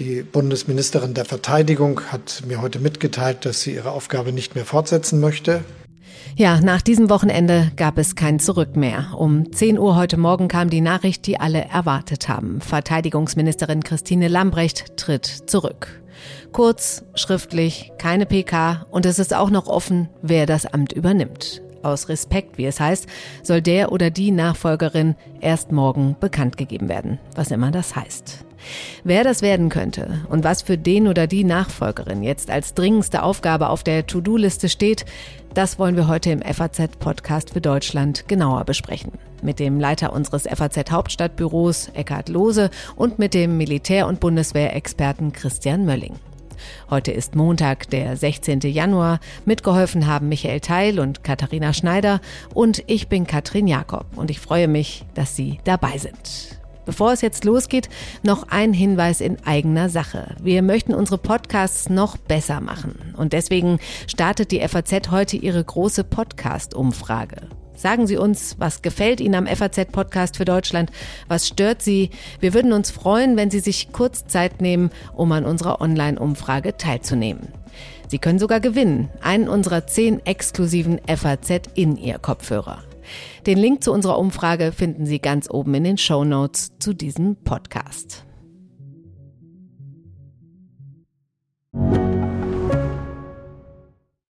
Die Bundesministerin der Verteidigung hat mir heute mitgeteilt, dass sie ihre Aufgabe nicht mehr fortsetzen möchte. Ja, nach diesem Wochenende gab es kein Zurück mehr. Um 10 Uhr heute Morgen kam die Nachricht, die alle erwartet haben. Verteidigungsministerin Christine Lambrecht tritt zurück. Kurz, schriftlich, keine PK und es ist auch noch offen, wer das Amt übernimmt. Aus Respekt, wie es heißt, soll der oder die Nachfolgerin erst morgen bekannt gegeben werden, was immer das heißt. Wer das werden könnte und was für den oder die Nachfolgerin jetzt als dringendste Aufgabe auf der To-Do-Liste steht, das wollen wir heute im FAZ-Podcast für Deutschland genauer besprechen. Mit dem Leiter unseres FAZ-Hauptstadtbüros Eckhard Lohse und mit dem Militär- und Bundeswehrexperten Christian Mölling. Heute ist Montag, der 16. Januar. Mitgeholfen haben Michael Teil und Katharina Schneider und ich bin Katrin Jakob und ich freue mich, dass Sie dabei sind. Bevor es jetzt losgeht, noch ein Hinweis in eigener Sache. Wir möchten unsere Podcasts noch besser machen. Und deswegen startet die FAZ heute ihre große Podcast-Umfrage. Sagen Sie uns, was gefällt Ihnen am FAZ-Podcast für Deutschland? Was stört Sie? Wir würden uns freuen, wenn Sie sich kurz Zeit nehmen, um an unserer Online-Umfrage teilzunehmen. Sie können sogar gewinnen, einen unserer zehn exklusiven FAZ in Ihr Kopfhörer. Den Link zu unserer Umfrage finden Sie ganz oben in den Show Notes zu diesem Podcast.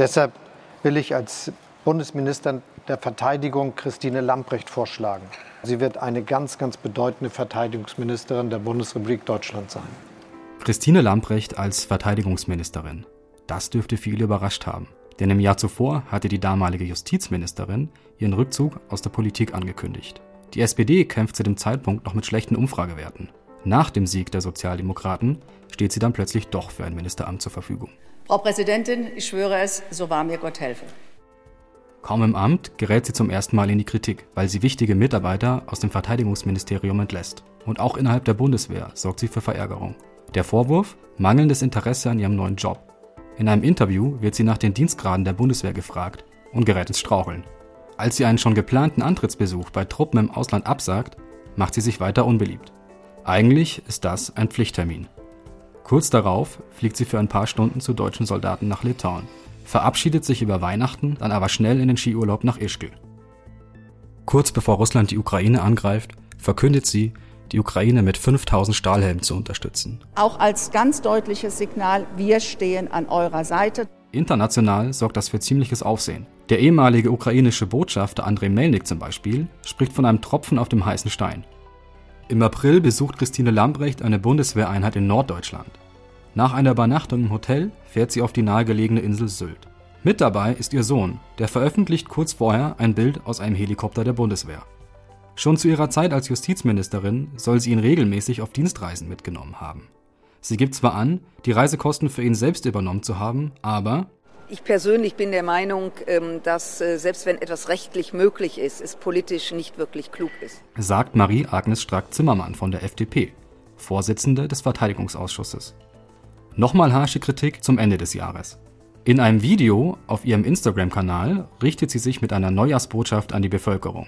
Deshalb will ich als Bundesminister der Verteidigung Christine Lamprecht vorschlagen. Sie wird eine ganz, ganz bedeutende Verteidigungsministerin der Bundesrepublik Deutschland sein. Christine Lamprecht als Verteidigungsministerin. Das dürfte viele überrascht haben. Denn im Jahr zuvor hatte die damalige Justizministerin ihren Rückzug aus der Politik angekündigt. Die SPD kämpft zu dem Zeitpunkt noch mit schlechten Umfragewerten. Nach dem Sieg der Sozialdemokraten steht sie dann plötzlich doch für ein Ministeramt zur Verfügung. Frau Präsidentin, ich schwöre es, so wahr mir Gott helfe. Kaum im Amt gerät sie zum ersten Mal in die Kritik, weil sie wichtige Mitarbeiter aus dem Verteidigungsministerium entlässt. Und auch innerhalb der Bundeswehr sorgt sie für Verärgerung. Der Vorwurf? Mangelndes Interesse an ihrem neuen Job. In einem Interview wird sie nach den Dienstgraden der Bundeswehr gefragt und gerät ins Straucheln. Als sie einen schon geplanten Antrittsbesuch bei Truppen im Ausland absagt, macht sie sich weiter unbeliebt. Eigentlich ist das ein Pflichttermin. Kurz darauf fliegt sie für ein paar Stunden zu deutschen Soldaten nach Litauen, verabschiedet sich über Weihnachten, dann aber schnell in den Skiurlaub nach Ischgl. Kurz bevor Russland die Ukraine angreift, verkündet sie, die Ukraine mit 5000 Stahlhelmen zu unterstützen. Auch als ganz deutliches Signal, wir stehen an eurer Seite. International sorgt das für ziemliches Aufsehen. Der ehemalige ukrainische Botschafter Andrei Melnik zum Beispiel spricht von einem Tropfen auf dem heißen Stein. Im April besucht Christine Lambrecht eine Bundeswehreinheit in Norddeutschland. Nach einer Übernachtung im Hotel fährt sie auf die nahegelegene Insel Sylt. Mit dabei ist ihr Sohn, der veröffentlicht kurz vorher ein Bild aus einem Helikopter der Bundeswehr. Schon zu ihrer Zeit als Justizministerin soll sie ihn regelmäßig auf Dienstreisen mitgenommen haben. Sie gibt zwar an, die Reisekosten für ihn selbst übernommen zu haben, aber ich persönlich bin der Meinung, ähm, dass äh, selbst wenn etwas rechtlich möglich ist, es politisch nicht wirklich klug ist. Sagt Marie-Agnes Strack-Zimmermann von der FDP, Vorsitzende des Verteidigungsausschusses. Nochmal harsche Kritik zum Ende des Jahres. In einem Video auf ihrem Instagram-Kanal richtet sie sich mit einer Neujahrsbotschaft an die Bevölkerung.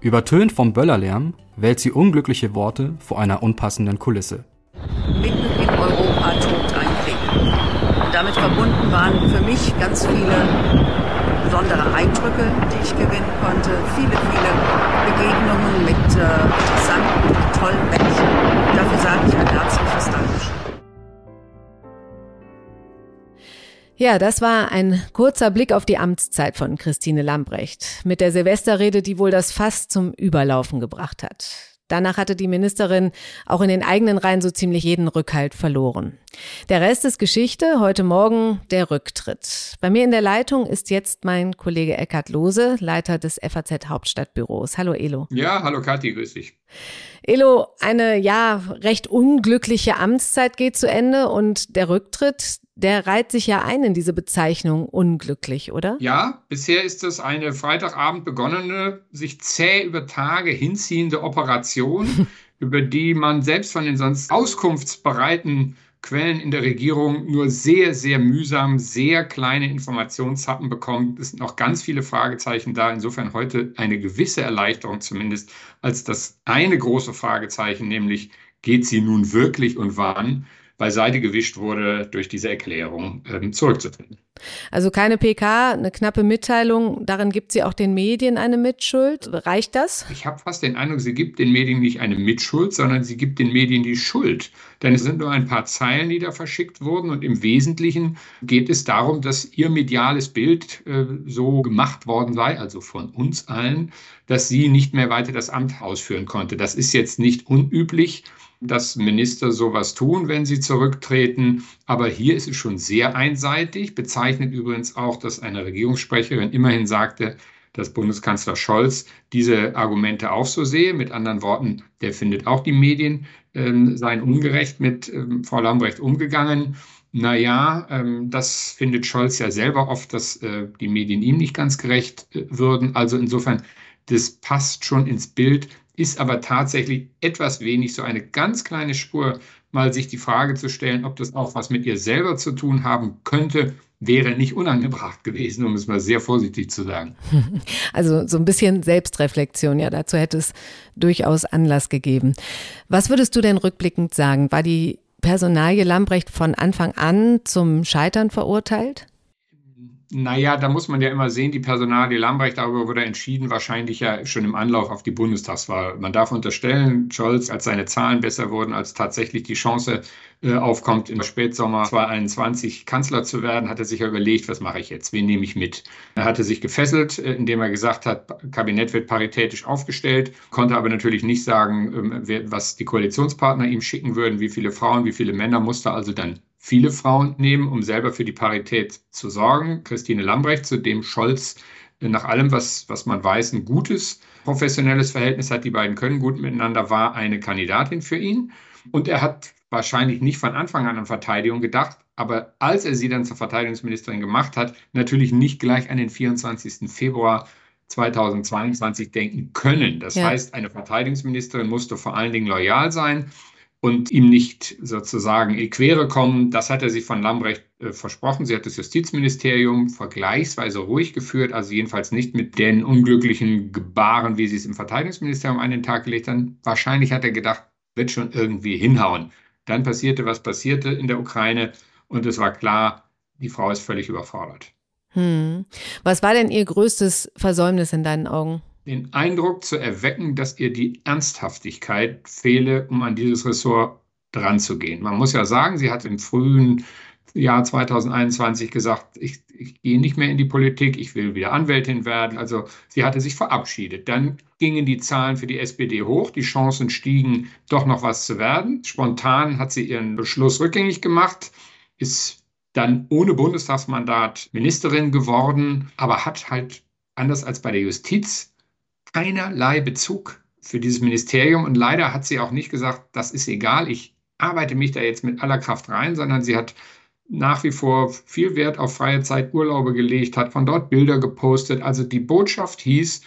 Übertönt vom Böllerlärm wählt sie unglückliche Worte vor einer unpassenden Kulisse. Mitten in Europa. Damit verbunden waren für mich ganz viele besondere Eindrücke, die ich gewinnen konnte. Viele, viele Begegnungen mit äh, interessanten, tollen Menschen. Dafür sage ich ein herzliches Dankeschön. Ja, das war ein kurzer Blick auf die Amtszeit von Christine Lambrecht mit der Silvesterrede, die wohl das Fass zum Überlaufen gebracht hat. Danach hatte die Ministerin auch in den eigenen Reihen so ziemlich jeden Rückhalt verloren. Der Rest ist Geschichte. Heute Morgen der Rücktritt. Bei mir in der Leitung ist jetzt mein Kollege Eckhard Lose, Leiter des FAZ Hauptstadtbüros. Hallo Elo. Ja, hallo Kathi, grüß dich. Elo, eine ja recht unglückliche Amtszeit geht zu Ende und der Rücktritt, der reiht sich ja ein in diese Bezeichnung unglücklich, oder? Ja, bisher ist das eine Freitagabend begonnene, sich zäh über Tage hinziehende Operation, über die man selbst von den sonst auskunftsbereiten Quellen in der Regierung nur sehr, sehr mühsam, sehr kleine Informationshappen bekommt. Es sind noch ganz viele Fragezeichen da. Insofern heute eine gewisse Erleichterung zumindest als das eine große Fragezeichen, nämlich geht sie nun wirklich und wann? Beiseite gewischt wurde, durch diese Erklärung ähm, zurückzutreten. Also keine PK, eine knappe Mitteilung, darin gibt sie auch den Medien eine Mitschuld. Reicht das? Ich habe fast den Eindruck, sie gibt den Medien nicht eine Mitschuld, sondern sie gibt den Medien die Schuld. Denn es sind nur ein paar Zeilen, die da verschickt wurden und im Wesentlichen geht es darum, dass ihr mediales Bild äh, so gemacht worden sei, also von uns allen, dass sie nicht mehr weiter das Amt ausführen konnte. Das ist jetzt nicht unüblich dass Minister sowas tun, wenn sie zurücktreten. Aber hier ist es schon sehr einseitig, bezeichnet übrigens auch, dass eine Regierungssprecherin immerhin sagte, dass Bundeskanzler Scholz diese Argumente auch so sehe. Mit anderen Worten, der findet auch die Medien ähm, seien ungerecht mit ähm, Frau Lambrecht umgegangen. Naja, ähm, das findet Scholz ja selber oft, dass äh, die Medien ihm nicht ganz gerecht äh, würden. Also insofern, das passt schon ins Bild ist aber tatsächlich etwas wenig, so eine ganz kleine Spur, mal sich die Frage zu stellen, ob das auch was mit ihr selber zu tun haben könnte, wäre nicht unangebracht gewesen, um es mal sehr vorsichtig zu sagen. Also so ein bisschen Selbstreflexion, ja, dazu hätte es durchaus Anlass gegeben. Was würdest du denn rückblickend sagen? War die Personalie Lambrecht von Anfang an zum Scheitern verurteilt? Naja, da muss man ja immer sehen, die Personalie Lambrecht, darüber wurde entschieden, wahrscheinlich ja schon im Anlauf auf die Bundestagswahl. Man darf unterstellen, Scholz, als seine Zahlen besser wurden, als tatsächlich die Chance äh, aufkommt, im Spätsommer 2021 Kanzler zu werden, hat er sich ja überlegt, was mache ich jetzt, wen nehme ich mit? Er hatte sich gefesselt, äh, indem er gesagt hat, Kabinett wird paritätisch aufgestellt, konnte aber natürlich nicht sagen, äh, was die Koalitionspartner ihm schicken würden, wie viele Frauen, wie viele Männer, musste also dann viele Frauen nehmen, um selber für die Parität zu sorgen. Christine Lambrecht, zu dem Scholz äh, nach allem, was, was man weiß, ein gutes professionelles Verhältnis hat. Die beiden können gut miteinander, war eine Kandidatin für ihn. Und er hat wahrscheinlich nicht von Anfang an an Verteidigung gedacht, aber als er sie dann zur Verteidigungsministerin gemacht hat, natürlich nicht gleich an den 24. Februar 2022 denken können. Das ja. heißt, eine Verteidigungsministerin musste vor allen Dingen loyal sein und ihm nicht sozusagen in Quere kommen. Das hat er sich von Lambrecht äh, versprochen. Sie hat das Justizministerium vergleichsweise ruhig geführt, also jedenfalls nicht mit den unglücklichen Gebaren, wie sie es im Verteidigungsministerium an den Tag gelegt haben. Wahrscheinlich hat er gedacht, wird schon irgendwie hinhauen. Dann passierte, was passierte in der Ukraine und es war klar, die Frau ist völlig überfordert. Hm. Was war denn Ihr größtes Versäumnis in deinen Augen? Den Eindruck zu erwecken, dass ihr die Ernsthaftigkeit fehle, um an dieses Ressort dran zu gehen. Man muss ja sagen, sie hat im frühen Jahr 2021 gesagt, ich, ich, gehe nicht mehr in die Politik, ich will wieder Anwältin werden. Also sie hatte sich verabschiedet. Dann gingen die Zahlen für die SPD hoch, die Chancen stiegen, doch noch was zu werden. Spontan hat sie ihren Beschluss rückgängig gemacht, ist dann ohne Bundestagsmandat Ministerin geworden, aber hat halt anders als bei der Justiz keinerlei Bezug für dieses Ministerium und leider hat sie auch nicht gesagt, das ist egal, ich arbeite mich da jetzt mit aller Kraft rein, sondern sie hat nach wie vor viel Wert auf freie Zeit, Urlaube gelegt, hat von dort Bilder gepostet. Also die Botschaft hieß,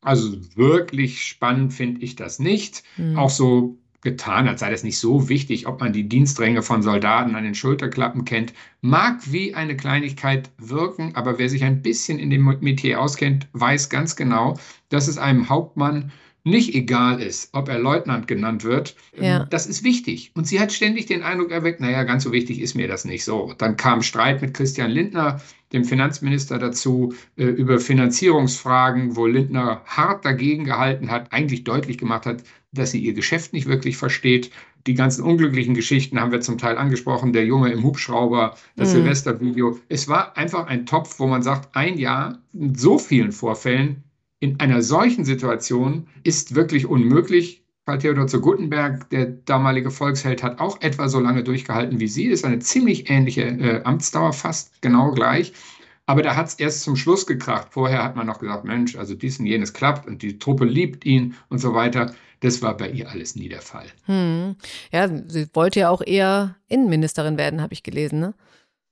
also wirklich spannend finde ich das nicht. Mhm. Auch so getan, als sei das nicht so wichtig, ob man die Dienstränge von Soldaten an den Schulterklappen kennt, mag wie eine Kleinigkeit wirken, aber wer sich ein bisschen in dem Metier auskennt, weiß ganz genau, dass es einem Hauptmann nicht egal ist, ob er Leutnant genannt wird. Ja. Das ist wichtig. Und sie hat ständig den Eindruck erweckt, naja, ganz so wichtig ist mir das nicht so. Dann kam Streit mit Christian Lindner, dem Finanzminister, dazu äh, über Finanzierungsfragen, wo Lindner hart dagegen gehalten hat, eigentlich deutlich gemacht hat, dass sie ihr Geschäft nicht wirklich versteht. Die ganzen unglücklichen Geschichten haben wir zum Teil angesprochen, der Junge im Hubschrauber, das mhm. Silvestervideo. Es war einfach ein Topf, wo man sagt, ein Jahr mit so vielen Vorfällen in einer solchen Situation ist wirklich unmöglich. Karl Theodor zu Guttenberg, der damalige Volksheld, hat auch etwa so lange durchgehalten wie sie. Das ist eine ziemlich ähnliche äh, Amtsdauer, fast genau gleich. Aber da hat es erst zum Schluss gekracht. Vorher hat man noch gesagt, Mensch, also dies und jenes klappt und die Truppe liebt ihn und so weiter. Das war bei ihr alles nie der Fall. Hm. Ja, sie wollte ja auch eher Innenministerin werden, habe ich gelesen, ne?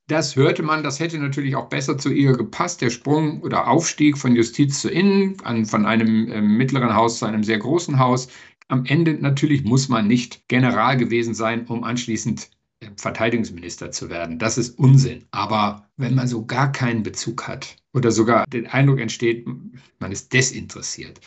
Das hörte man, das hätte natürlich auch besser zu ihr gepasst, der Sprung oder Aufstieg von Justiz zu Innen, an, von einem äh, mittleren Haus zu einem sehr großen Haus. Am Ende natürlich muss man nicht General gewesen sein, um anschließend äh, Verteidigungsminister zu werden. Das ist Unsinn. Aber wenn man so gar keinen Bezug hat oder sogar den Eindruck entsteht, man ist desinteressiert,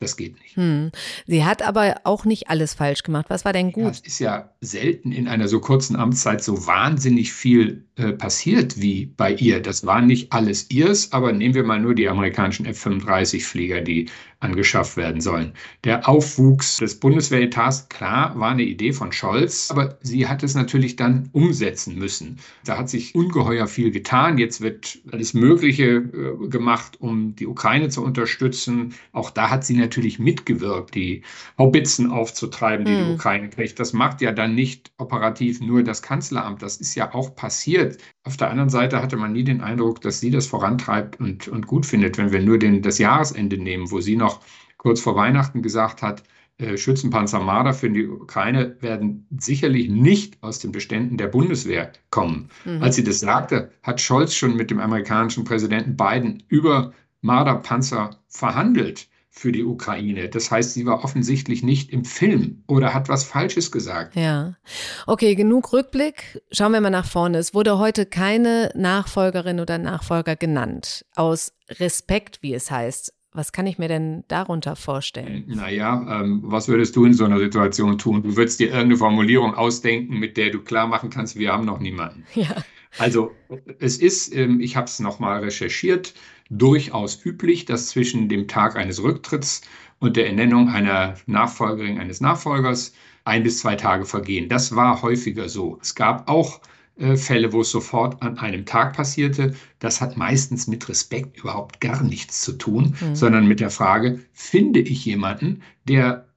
das geht nicht. Hm. Sie hat aber auch nicht alles falsch gemacht. Was war denn gut? Ja, es ist ja selten in einer so kurzen Amtszeit so wahnsinnig viel äh, passiert wie bei ihr. Das war nicht alles ihrs, aber nehmen wir mal nur die amerikanischen F-35-Flieger, die angeschafft werden sollen. Der Aufwuchs des Bundeswehretats, klar, war eine Idee von Scholz, aber sie hat es natürlich dann umsetzen müssen. Da hat sich ungeheuer viel getan. Jetzt wird alles Mögliche äh, gemacht, um die Ukraine zu unterstützen. Auch da hat sie natürlich mitgewirkt, die Haubitzen aufzutreiben, die mhm. die hm. Ukraine kriegt. Das macht ja dann nicht operativ nur das Kanzleramt. Das ist ja auch passiert. Auf der anderen Seite hatte man nie den Eindruck, dass sie das vorantreibt und, und gut findet, wenn wir nur den, das Jahresende nehmen, wo sie noch kurz vor Weihnachten gesagt hat, äh, Schützenpanzer Marder für die Ukraine werden sicherlich nicht aus den Beständen der Bundeswehr kommen. Mhm. Als sie das sagte, hat Scholz schon mit dem amerikanischen Präsidenten Biden über Marder-Panzer verhandelt für die Ukraine. Das heißt, sie war offensichtlich nicht im Film oder hat was Falsches gesagt. Ja. Okay, genug Rückblick. Schauen wir mal nach vorne. Es wurde heute keine Nachfolgerin oder Nachfolger genannt. Aus Respekt, wie es heißt. Was kann ich mir denn darunter vorstellen? Naja, ähm, was würdest du in so einer Situation tun? Du würdest dir irgendeine Formulierung ausdenken, mit der du klar machen kannst, wir haben noch niemanden. Ja. Also es ist, ähm, ich habe es nochmal recherchiert, durchaus üblich, dass zwischen dem Tag eines Rücktritts und der Ernennung einer Nachfolgerin, eines Nachfolgers ein bis zwei Tage vergehen. Das war häufiger so. Es gab auch Fälle, wo es sofort an einem Tag passierte. Das hat meistens mit Respekt überhaupt gar nichts zu tun, mhm. sondern mit der Frage, finde ich jemanden, der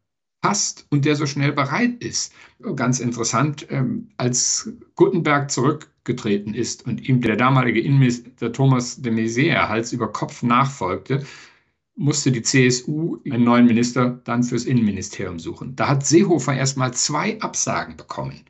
passt und der so schnell bereit ist. Ganz interessant, ähm, als Gutenberg zurückgetreten ist und ihm der damalige Innenminister Thomas de Maizière Hals über Kopf nachfolgte, musste die CSU einen neuen Minister dann fürs Innenministerium suchen. Da hat Seehofer erst mal zwei Absagen bekommen.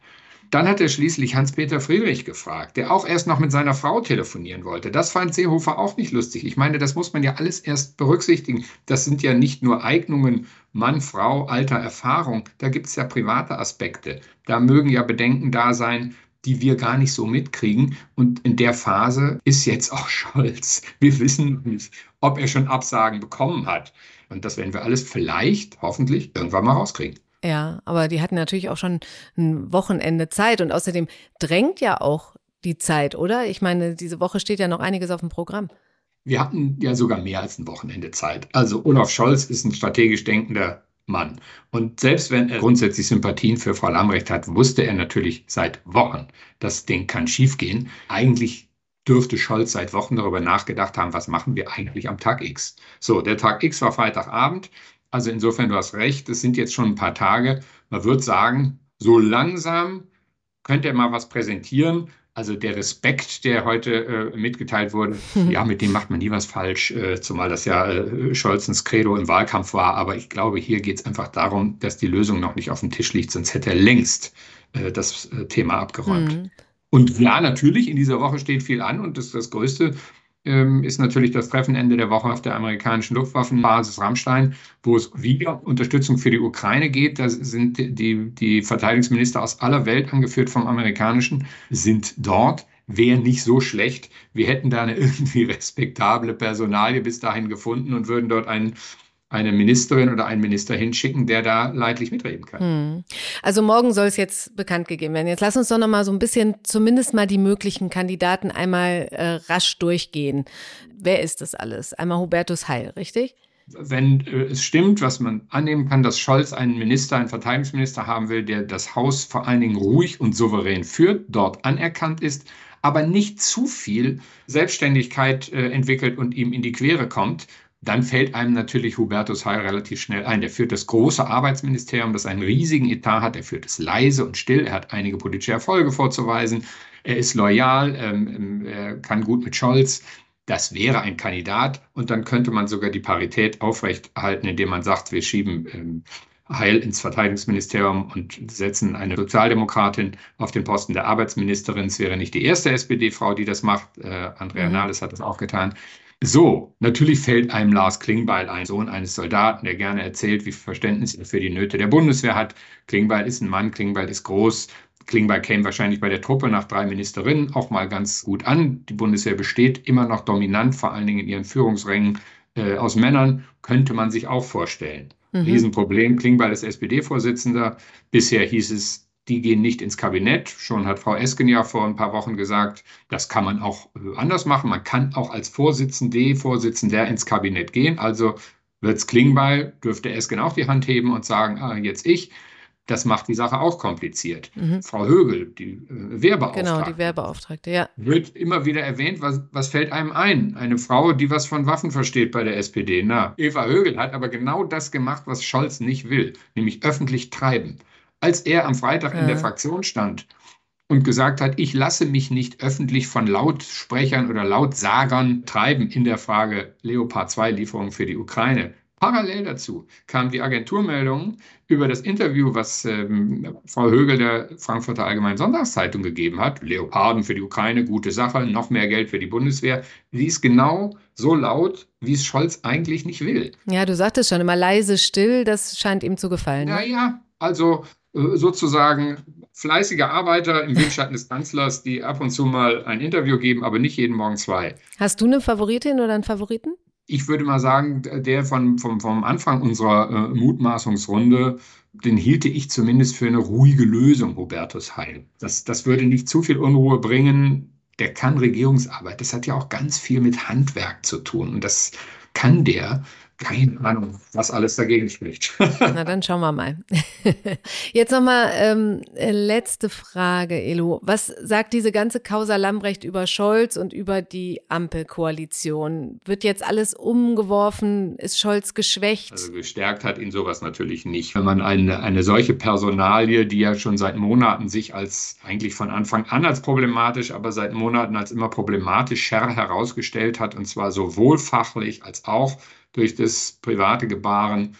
Dann hat er schließlich Hans-Peter Friedrich gefragt, der auch erst noch mit seiner Frau telefonieren wollte. Das fand Seehofer auch nicht lustig. Ich meine, das muss man ja alles erst berücksichtigen. Das sind ja nicht nur Eignungen Mann, Frau, Alter, Erfahrung. Da gibt es ja private Aspekte. Da mögen ja Bedenken da sein, die wir gar nicht so mitkriegen. Und in der Phase ist jetzt auch Scholz. Wir wissen nicht, ob er schon Absagen bekommen hat. Und das werden wir alles vielleicht, hoffentlich, irgendwann mal rauskriegen. Ja, aber die hatten natürlich auch schon ein Wochenende Zeit und außerdem drängt ja auch die Zeit, oder? Ich meine, diese Woche steht ja noch einiges auf dem Programm. Wir hatten ja sogar mehr als ein Wochenende Zeit. Also Olaf Scholz ist ein strategisch denkender Mann. Und selbst wenn er grundsätzlich Sympathien für Frau Lambrecht hat, wusste er natürlich seit Wochen, das Ding kann schiefgehen. Eigentlich dürfte Scholz seit Wochen darüber nachgedacht haben, was machen wir eigentlich am Tag X. So, der Tag X war Freitagabend. Also insofern, du hast recht, es sind jetzt schon ein paar Tage. Man wird sagen, so langsam könnte er mal was präsentieren. Also der Respekt, der heute äh, mitgeteilt wurde, mhm. ja, mit dem macht man nie was falsch, äh, zumal das ja äh, Scholzens Credo im Wahlkampf war. Aber ich glaube, hier geht es einfach darum, dass die Lösung noch nicht auf dem Tisch liegt, sonst hätte er längst äh, das äh, Thema abgeräumt. Mhm. Und ja, natürlich, in dieser Woche steht viel an und das, das Größte ähm, ist natürlich das Treffen Ende der Woche auf der amerikanischen Luftwaffenbasis Rammstein, wo es wieder Unterstützung für die Ukraine geht. Da sind die, die Verteidigungsminister aus aller Welt, angeführt vom amerikanischen, sind dort. Wäre nicht so schlecht. Wir hätten da eine irgendwie respektable Personalie bis dahin gefunden und würden dort einen eine Ministerin oder einen Minister hinschicken, der da leidlich mitreden kann. Hm. Also morgen soll es jetzt bekannt gegeben werden. Jetzt lass uns doch noch mal so ein bisschen zumindest mal die möglichen Kandidaten einmal äh, rasch durchgehen. Wer ist das alles? Einmal Hubertus Heil, richtig? Wenn äh, es stimmt, was man annehmen kann, dass Scholz einen Minister, einen Verteidigungsminister haben will, der das Haus vor allen Dingen ruhig und souverän führt, dort anerkannt ist, aber nicht zu viel Selbstständigkeit äh, entwickelt und ihm in die Quere kommt, dann fällt einem natürlich Hubertus Heil relativ schnell ein. Der führt das große Arbeitsministerium, das einen riesigen Etat hat. Er führt es leise und still. Er hat einige politische Erfolge vorzuweisen. Er ist loyal, ähm, er kann gut mit Scholz. Das wäre ein Kandidat und dann könnte man sogar die Parität aufrechterhalten, indem man sagt, wir schieben ähm, Heil ins Verteidigungsministerium und setzen eine Sozialdemokratin auf den Posten der Arbeitsministerin. Es wäre nicht die erste SPD-Frau, die das macht. Äh, Andrea mhm. Nahles hat das auch getan. So, natürlich fällt einem Lars Klingbeil ein, Sohn eines Soldaten, der gerne erzählt, wie viel Verständnis er für die Nöte der Bundeswehr hat. Klingbeil ist ein Mann, Klingbeil ist groß. Klingbeil käme wahrscheinlich bei der Truppe nach drei Ministerinnen auch mal ganz gut an. Die Bundeswehr besteht immer noch dominant, vor allen Dingen in ihren Führungsrängen äh, aus Männern, könnte man sich auch vorstellen. Mhm. Riesenproblem. Klingbeil ist SPD-Vorsitzender. Bisher hieß es, die gehen nicht ins Kabinett. Schon hat Frau Esken ja vor ein paar Wochen gesagt, das kann man auch äh, anders machen. Man kann auch als Vorsitzende, Vorsitzender ins Kabinett gehen. Also wird es Klingbeil, dürfte Esken auch die Hand heben und sagen, ah, jetzt ich. Das macht die Sache auch kompliziert. Mhm. Frau Högel, die äh, Wehrbeauftragte. Genau, die Wehrbeauftragte, ja. Wird immer wieder erwähnt, was, was fällt einem ein? Eine Frau, die was von Waffen versteht bei der SPD. Na, Eva Högel hat aber genau das gemacht, was Scholz nicht will, nämlich öffentlich treiben als er am Freitag ja. in der Fraktion stand und gesagt hat, ich lasse mich nicht öffentlich von Lautsprechern oder Lautsagern treiben in der Frage Leopard 2 Lieferung für die Ukraine. Parallel dazu kam die Agenturmeldung über das Interview, was ähm, Frau Högel der Frankfurter Allgemeinen Sonntagszeitung gegeben hat. Leoparden für die Ukraine, gute Sache, noch mehr Geld für die Bundeswehr. Sie ist genau so laut, wie es Scholz eigentlich nicht will. Ja, du sagtest schon immer leise, still, das scheint ihm zu gefallen. Ne? Ja, also sozusagen fleißige Arbeiter im Windschatten des Kanzlers, die ab und zu mal ein Interview geben, aber nicht jeden Morgen zwei. Hast du eine Favoritin oder einen Favoriten? Ich würde mal sagen, der von, vom, vom Anfang unserer äh, Mutmaßungsrunde, den hielte ich zumindest für eine ruhige Lösung, Hubertus Heil. Das, das würde nicht zu viel Unruhe bringen. Der kann Regierungsarbeit. Das hat ja auch ganz viel mit Handwerk zu tun. Und das kann der keine Ahnung, was alles dagegen spricht. Na, dann schauen wir mal. Jetzt nochmal ähm, letzte Frage, Elo. Was sagt diese ganze Causa Lambrecht über Scholz und über die Ampelkoalition? Wird jetzt alles umgeworfen? Ist Scholz geschwächt? Also gestärkt hat ihn sowas natürlich nicht. Wenn man eine, eine solche Personalie, die ja schon seit Monaten sich als eigentlich von Anfang an als problematisch, aber seit Monaten als immer problematischer herausgestellt hat, und zwar sowohl fachlich als auch durch das private Gebaren,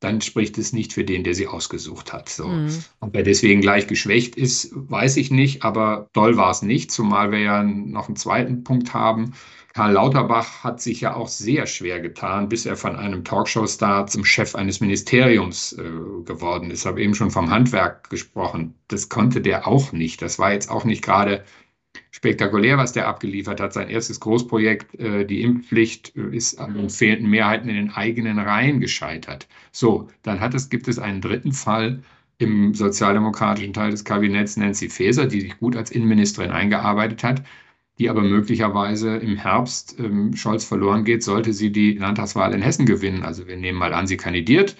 dann spricht es nicht für den, der sie ausgesucht hat. So. Mhm. Ob er deswegen gleich geschwächt ist, weiß ich nicht, aber doll war es nicht, zumal wir ja noch einen zweiten Punkt haben. Karl Lauterbach hat sich ja auch sehr schwer getan, bis er von einem Talkshow-Star zum Chef eines Ministeriums äh, geworden ist. Ich habe eben schon vom Handwerk gesprochen. Das konnte der auch nicht. Das war jetzt auch nicht gerade spektakulär, was der abgeliefert hat. Sein erstes Großprojekt, äh, die Impfpflicht, äh, ist an den fehlenden Mehrheiten in den eigenen Reihen gescheitert. So, dann hat es, gibt es einen dritten Fall im sozialdemokratischen Teil des Kabinetts, Nancy Faeser, die sich gut als Innenministerin eingearbeitet hat, die aber möglicherweise im Herbst ähm, Scholz verloren geht, sollte sie die Landtagswahl in Hessen gewinnen. Also wir nehmen mal an, sie kandidiert,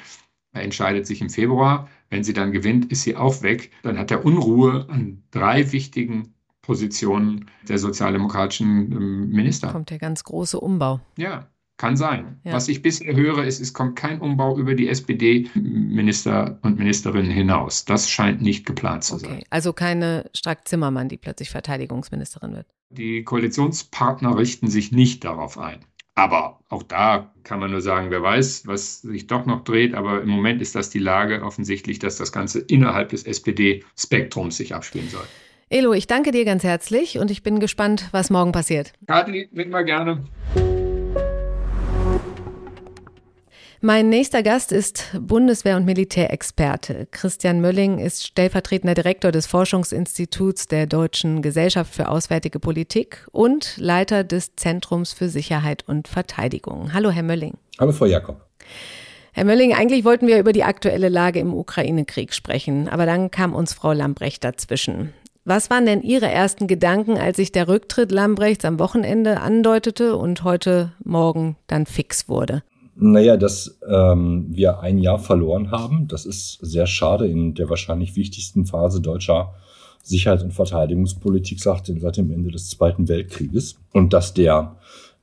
er entscheidet sich im Februar. Wenn sie dann gewinnt, ist sie auch weg. Dann hat er Unruhe an drei wichtigen Position der sozialdemokratischen ähm, Minister. Kommt der ganz große Umbau. Ja, kann sein. Ja. Was ich bisher höre, ist, es kommt kein Umbau über die SPD-Minister und Ministerinnen hinaus. Das scheint nicht geplant zu okay. sein. Also keine Strack-Zimmermann, die plötzlich Verteidigungsministerin wird. Die Koalitionspartner richten sich nicht darauf ein. Aber auch da kann man nur sagen, wer weiß, was sich doch noch dreht. Aber im Moment ist das die Lage offensichtlich, dass das Ganze innerhalb des SPD-Spektrums sich abspielen soll. Elo, ich danke dir ganz herzlich und ich bin gespannt, was morgen passiert. Kathi, mit mal gerne. Mein nächster Gast ist Bundeswehr- und Militärexperte. Christian Mölling ist stellvertretender Direktor des Forschungsinstituts der Deutschen Gesellschaft für Auswärtige Politik und Leiter des Zentrums für Sicherheit und Verteidigung. Hallo, Herr Mölling. Hallo, Frau Jakob. Herr Mölling, eigentlich wollten wir über die aktuelle Lage im Ukraine-Krieg sprechen, aber dann kam uns Frau Lambrecht dazwischen. Was waren denn Ihre ersten Gedanken, als sich der Rücktritt Lambrechts am Wochenende andeutete und heute Morgen dann fix wurde? Naja, dass ähm, wir ein Jahr verloren haben, das ist sehr schade in der wahrscheinlich wichtigsten Phase deutscher Sicherheits- und Verteidigungspolitik seit, seit dem Ende des Zweiten Weltkrieges. Und dass der,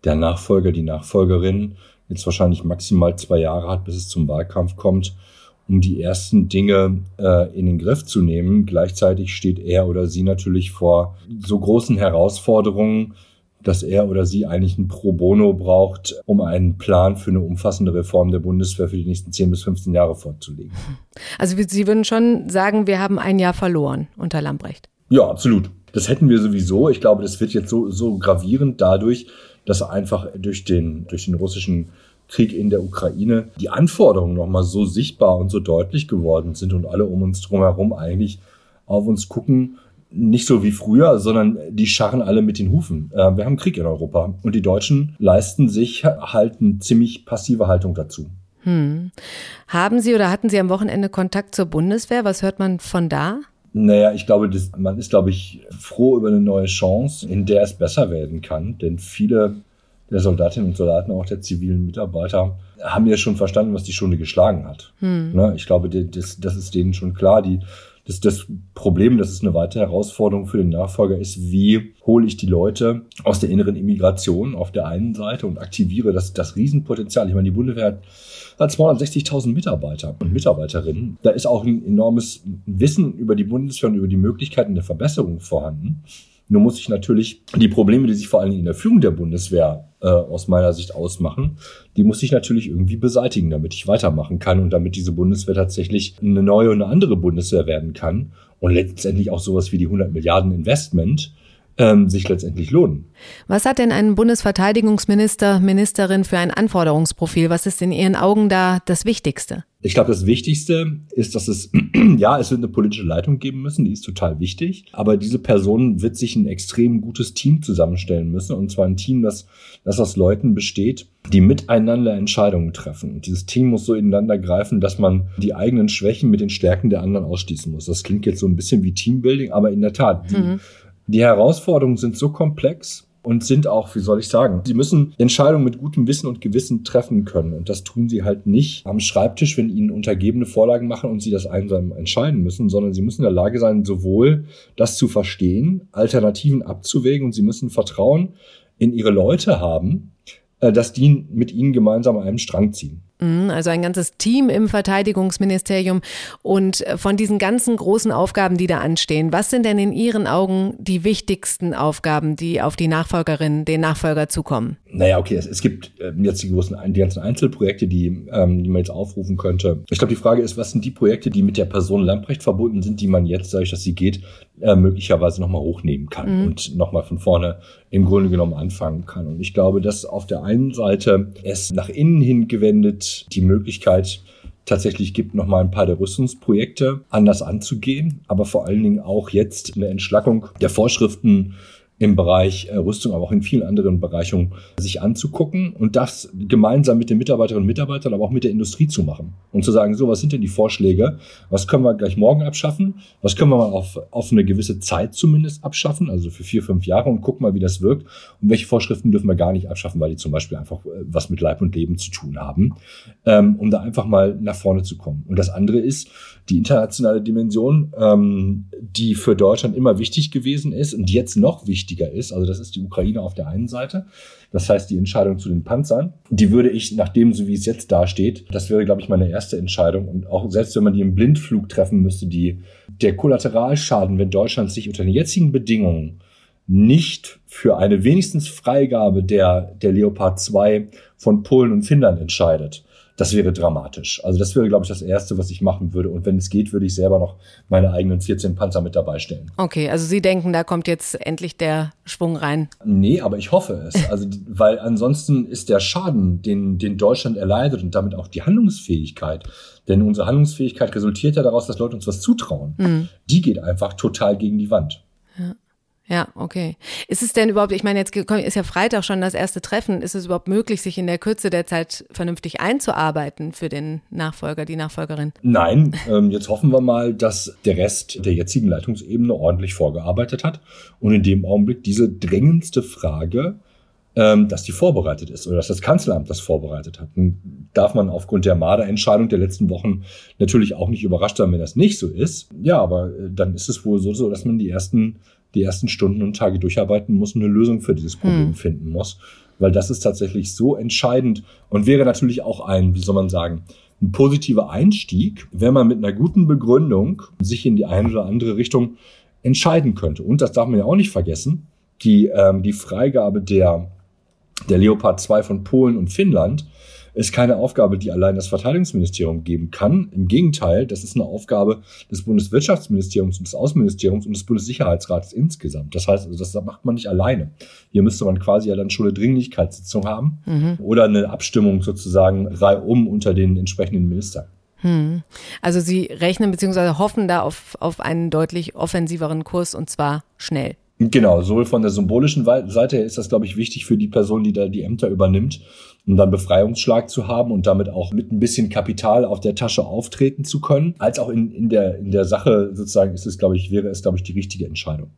der Nachfolger, die Nachfolgerin jetzt wahrscheinlich maximal zwei Jahre hat, bis es zum Wahlkampf kommt, um die ersten Dinge äh, in den Griff zu nehmen. Gleichzeitig steht er oder sie natürlich vor so großen Herausforderungen, dass er oder sie eigentlich ein Pro Bono braucht, um einen Plan für eine umfassende Reform der Bundeswehr für die nächsten 10 bis 15 Jahre vorzulegen. Also Sie würden schon sagen, wir haben ein Jahr verloren unter Lambrecht. Ja, absolut. Das hätten wir sowieso. Ich glaube, das wird jetzt so, so gravierend dadurch, dass einfach durch den, durch den russischen Krieg in der Ukraine die Anforderungen nochmal so sichtbar und so deutlich geworden sind und alle um uns drumherum eigentlich auf uns gucken, nicht so wie früher, sondern die scharren alle mit den Hufen. Äh, wir haben Krieg in Europa und die Deutschen leisten sich halt eine ziemlich passive Haltung dazu. Hm. Haben Sie oder hatten Sie am Wochenende Kontakt zur Bundeswehr? Was hört man von da? Naja, ich glaube, das, man ist, glaube ich, froh über eine neue Chance, in der es besser werden kann. Denn viele der Soldatinnen und Soldaten, auch der zivilen Mitarbeiter, haben ja schon verstanden, was die Stunde geschlagen hat. Hm. Ne, ich glaube, das, das ist denen schon klar. Die, das, das Problem, das ist eine weitere Herausforderung für den Nachfolger, ist, wie hole ich die Leute aus der inneren Immigration auf der einen Seite und aktiviere das, das Riesenpotenzial. Ich meine, die Bundeswehr hat hat 260.000 Mitarbeiter und Mitarbeiterinnen. Da ist auch ein enormes Wissen über die Bundeswehr und über die Möglichkeiten der Verbesserung vorhanden. Nur muss ich natürlich die Probleme, die sich vor allen Dingen in der Führung der Bundeswehr äh, aus meiner Sicht ausmachen, die muss ich natürlich irgendwie beseitigen, damit ich weitermachen kann und damit diese Bundeswehr tatsächlich eine neue und eine andere Bundeswehr werden kann und letztendlich auch sowas wie die 100 Milliarden Investment ähm, sich letztendlich lohnen. Was hat denn ein Bundesverteidigungsminister, Ministerin für ein Anforderungsprofil? Was ist in Ihren Augen da das Wichtigste? Ich glaube, das Wichtigste ist, dass es, ja, es wird eine politische Leitung geben müssen, die ist total wichtig. Aber diese Person wird sich ein extrem gutes Team zusammenstellen müssen. Und zwar ein Team, das, das aus Leuten besteht, die miteinander Entscheidungen treffen. Und dieses Team muss so ineinander greifen, dass man die eigenen Schwächen mit den Stärken der anderen ausschließen muss. Das klingt jetzt so ein bisschen wie Teambuilding, aber in der Tat, die, mhm. Die Herausforderungen sind so komplex und sind auch, wie soll ich sagen, sie müssen Entscheidungen mit gutem Wissen und Gewissen treffen können. Und das tun sie halt nicht am Schreibtisch, wenn ihnen Untergebene Vorlagen machen und sie das einsam entscheiden müssen, sondern sie müssen in der Lage sein, sowohl das zu verstehen, Alternativen abzuwägen und sie müssen Vertrauen in ihre Leute haben, äh, dass die mit ihnen gemeinsam an einem Strang ziehen. Also ein ganzes Team im Verteidigungsministerium. Und äh, von diesen ganzen großen Aufgaben, die da anstehen, was sind denn in Ihren Augen die wichtigsten Aufgaben, die auf die Nachfolgerin, den Nachfolger zukommen? Naja, okay, es, es gibt ähm, jetzt die großen, die ganzen Einzelprojekte, die, ähm, die man jetzt aufrufen könnte. Ich glaube, die Frage ist, was sind die Projekte, die mit der Person Lamprecht verbunden sind, die man jetzt, dadurch, dass sie geht, äh, möglicherweise nochmal hochnehmen kann mhm. und nochmal von vorne im Grunde genommen anfangen kann. Und ich glaube, dass auf der einen Seite es nach innen hin gewendet die Möglichkeit tatsächlich gibt, nochmal ein paar der Rüstungsprojekte anders anzugehen, aber vor allen Dingen auch jetzt eine Entschlackung der Vorschriften im Bereich äh, Rüstung, aber auch in vielen anderen Bereichen sich anzugucken und das gemeinsam mit den Mitarbeiterinnen und Mitarbeitern, aber auch mit der Industrie zu machen und zu sagen, so, was sind denn die Vorschläge? Was können wir gleich morgen abschaffen? Was können wir mal auf, auf eine gewisse Zeit zumindest abschaffen, also für vier, fünf Jahre und gucken mal, wie das wirkt und welche Vorschriften dürfen wir gar nicht abschaffen, weil die zum Beispiel einfach äh, was mit Leib und Leben zu tun haben, ähm, um da einfach mal nach vorne zu kommen. Und das andere ist die internationale Dimension, ähm, die für Deutschland immer wichtig gewesen ist und jetzt noch wichtiger wichtiger ist. Also das ist die Ukraine auf der einen Seite. Das heißt, die Entscheidung zu den Panzern, die würde ich, nachdem so wie es jetzt dasteht, das wäre, glaube ich, meine erste Entscheidung. Und auch selbst wenn man die im Blindflug treffen müsste, die, der Kollateralschaden, wenn Deutschland sich unter den jetzigen Bedingungen nicht für eine wenigstens Freigabe der, der Leopard 2 von Polen und Finnland entscheidet, das wäre dramatisch. Also das wäre, glaube ich, das Erste, was ich machen würde. Und wenn es geht, würde ich selber noch meine eigenen 14 Panzer mit dabei stellen. Okay, also Sie denken, da kommt jetzt endlich der Schwung rein? Nee, aber ich hoffe es. Also, weil ansonsten ist der Schaden, den, den Deutschland erleidet und damit auch die Handlungsfähigkeit, denn unsere Handlungsfähigkeit resultiert ja daraus, dass Leute uns was zutrauen. Mhm. Die geht einfach total gegen die Wand. Ja. Ja, okay. Ist es denn überhaupt, ich meine, jetzt ist ja Freitag schon das erste Treffen, ist es überhaupt möglich, sich in der Kürze der Zeit vernünftig einzuarbeiten für den Nachfolger, die Nachfolgerin? Nein, ähm, jetzt hoffen wir mal, dass der Rest der jetzigen Leitungsebene ordentlich vorgearbeitet hat und in dem Augenblick diese dringendste Frage, ähm, dass die vorbereitet ist oder dass das Kanzleramt das vorbereitet hat. Nun darf man aufgrund der Marder-Entscheidung der letzten Wochen natürlich auch nicht überrascht sein, wenn das nicht so ist. Ja, aber äh, dann ist es wohl so, dass man die ersten die ersten Stunden und Tage durcharbeiten muss und eine Lösung für dieses Problem hm. finden muss. weil das ist tatsächlich so entscheidend und wäre natürlich auch ein, wie soll man sagen, ein positiver Einstieg, wenn man mit einer guten Begründung sich in die eine oder andere Richtung entscheiden könnte. Und das darf man ja auch nicht vergessen, die, ähm, die Freigabe der, der Leopard 2 von Polen und Finnland ist keine Aufgabe, die allein das Verteidigungsministerium geben kann. Im Gegenteil, das ist eine Aufgabe des Bundeswirtschaftsministeriums und des Außenministeriums und des Bundessicherheitsrates insgesamt. Das heißt, also das macht man nicht alleine. Hier müsste man quasi ja dann schon eine Dringlichkeitssitzung haben mhm. oder eine Abstimmung sozusagen reihum unter den entsprechenden Ministern. Hm. Also Sie rechnen bzw. hoffen da auf, auf einen deutlich offensiveren Kurs und zwar schnell. Genau, sowohl von der symbolischen Seite her ist das, glaube ich, wichtig für die Person, die da die Ämter übernimmt, um dann Befreiungsschlag zu haben und damit auch mit ein bisschen Kapital auf der Tasche auftreten zu können, als auch in, in, der, in der Sache sozusagen ist es, glaube ich, wäre es, glaube ich, die richtige Entscheidung.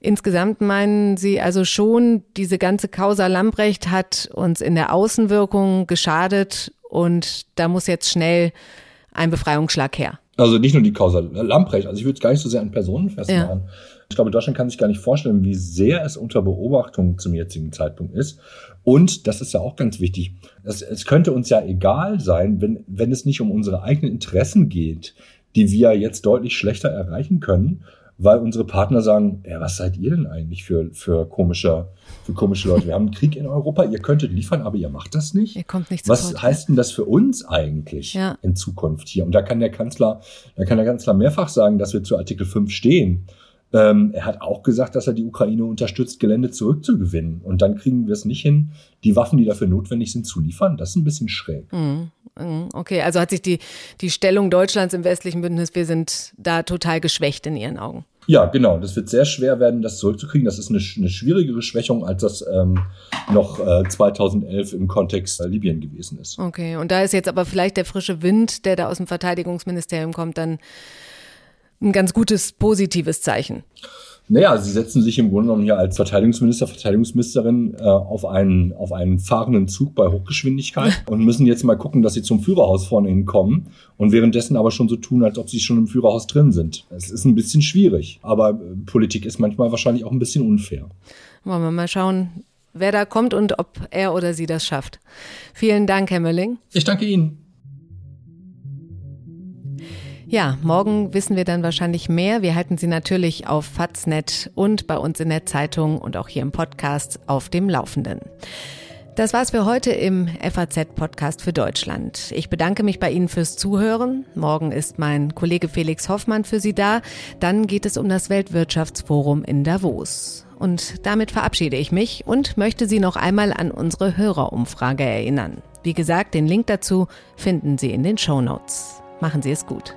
Insgesamt meinen Sie also schon, diese ganze Causa Lambrecht hat uns in der Außenwirkung geschadet und da muss jetzt schnell ein Befreiungsschlag her. Also nicht nur die Causa Lamprecht, also ich würde es gar nicht so sehr an Personen festmachen. Ja. Ich glaube, Deutschland kann sich gar nicht vorstellen, wie sehr es unter Beobachtung zum jetzigen Zeitpunkt ist. Und das ist ja auch ganz wichtig. Es, es könnte uns ja egal sein, wenn, wenn es nicht um unsere eigenen Interessen geht, die wir jetzt deutlich schlechter erreichen können, weil unsere Partner sagen, ja, was seid ihr denn eigentlich für, für komische, für komische Leute? Wir haben einen Krieg in Europa, ihr könntet liefern, aber ihr macht das nicht. Ihr kommt nicht Was heißt denn das für uns eigentlich ja. in Zukunft hier? Und da kann der Kanzler, da kann der Kanzler mehrfach sagen, dass wir zu Artikel 5 stehen. Ähm, er hat auch gesagt, dass er die Ukraine unterstützt, Gelände zurückzugewinnen. Und dann kriegen wir es nicht hin, die Waffen, die dafür notwendig sind, zu liefern. Das ist ein bisschen schräg. Mhm. mhm. Okay, also hat sich die, die Stellung Deutschlands im westlichen Bündnis, wir sind da total geschwächt in Ihren Augen. Ja, genau. Das wird sehr schwer werden, das zurückzukriegen. Das ist eine, eine schwierigere Schwächung, als das ähm, noch äh, 2011 im Kontext äh, Libyen gewesen ist. Okay, und da ist jetzt aber vielleicht der frische Wind, der da aus dem Verteidigungsministerium kommt, dann ein ganz gutes positives Zeichen. Naja, sie setzen sich im Grunde genommen hier als Verteidigungsminister, Verteidigungsministerin äh, auf, einen, auf einen fahrenden Zug bei Hochgeschwindigkeit und müssen jetzt mal gucken, dass sie zum Führerhaus vorne hinkommen und währenddessen aber schon so tun, als ob sie schon im Führerhaus drin sind. Es ist ein bisschen schwierig, aber äh, Politik ist manchmal wahrscheinlich auch ein bisschen unfair. Wollen wir mal schauen, wer da kommt und ob er oder sie das schafft. Vielen Dank, Herr Mölling. Ich danke Ihnen. Ja, morgen wissen wir dann wahrscheinlich mehr. Wir halten Sie natürlich auf Faznet und bei uns in der Zeitung und auch hier im Podcast auf dem Laufenden. Das war's für heute im FAZ-Podcast für Deutschland. Ich bedanke mich bei Ihnen fürs Zuhören. Morgen ist mein Kollege Felix Hoffmann für Sie da. Dann geht es um das Weltwirtschaftsforum in Davos. Und damit verabschiede ich mich und möchte Sie noch einmal an unsere Hörerumfrage erinnern. Wie gesagt, den Link dazu finden Sie in den Show Notes. Machen Sie es gut.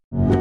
you.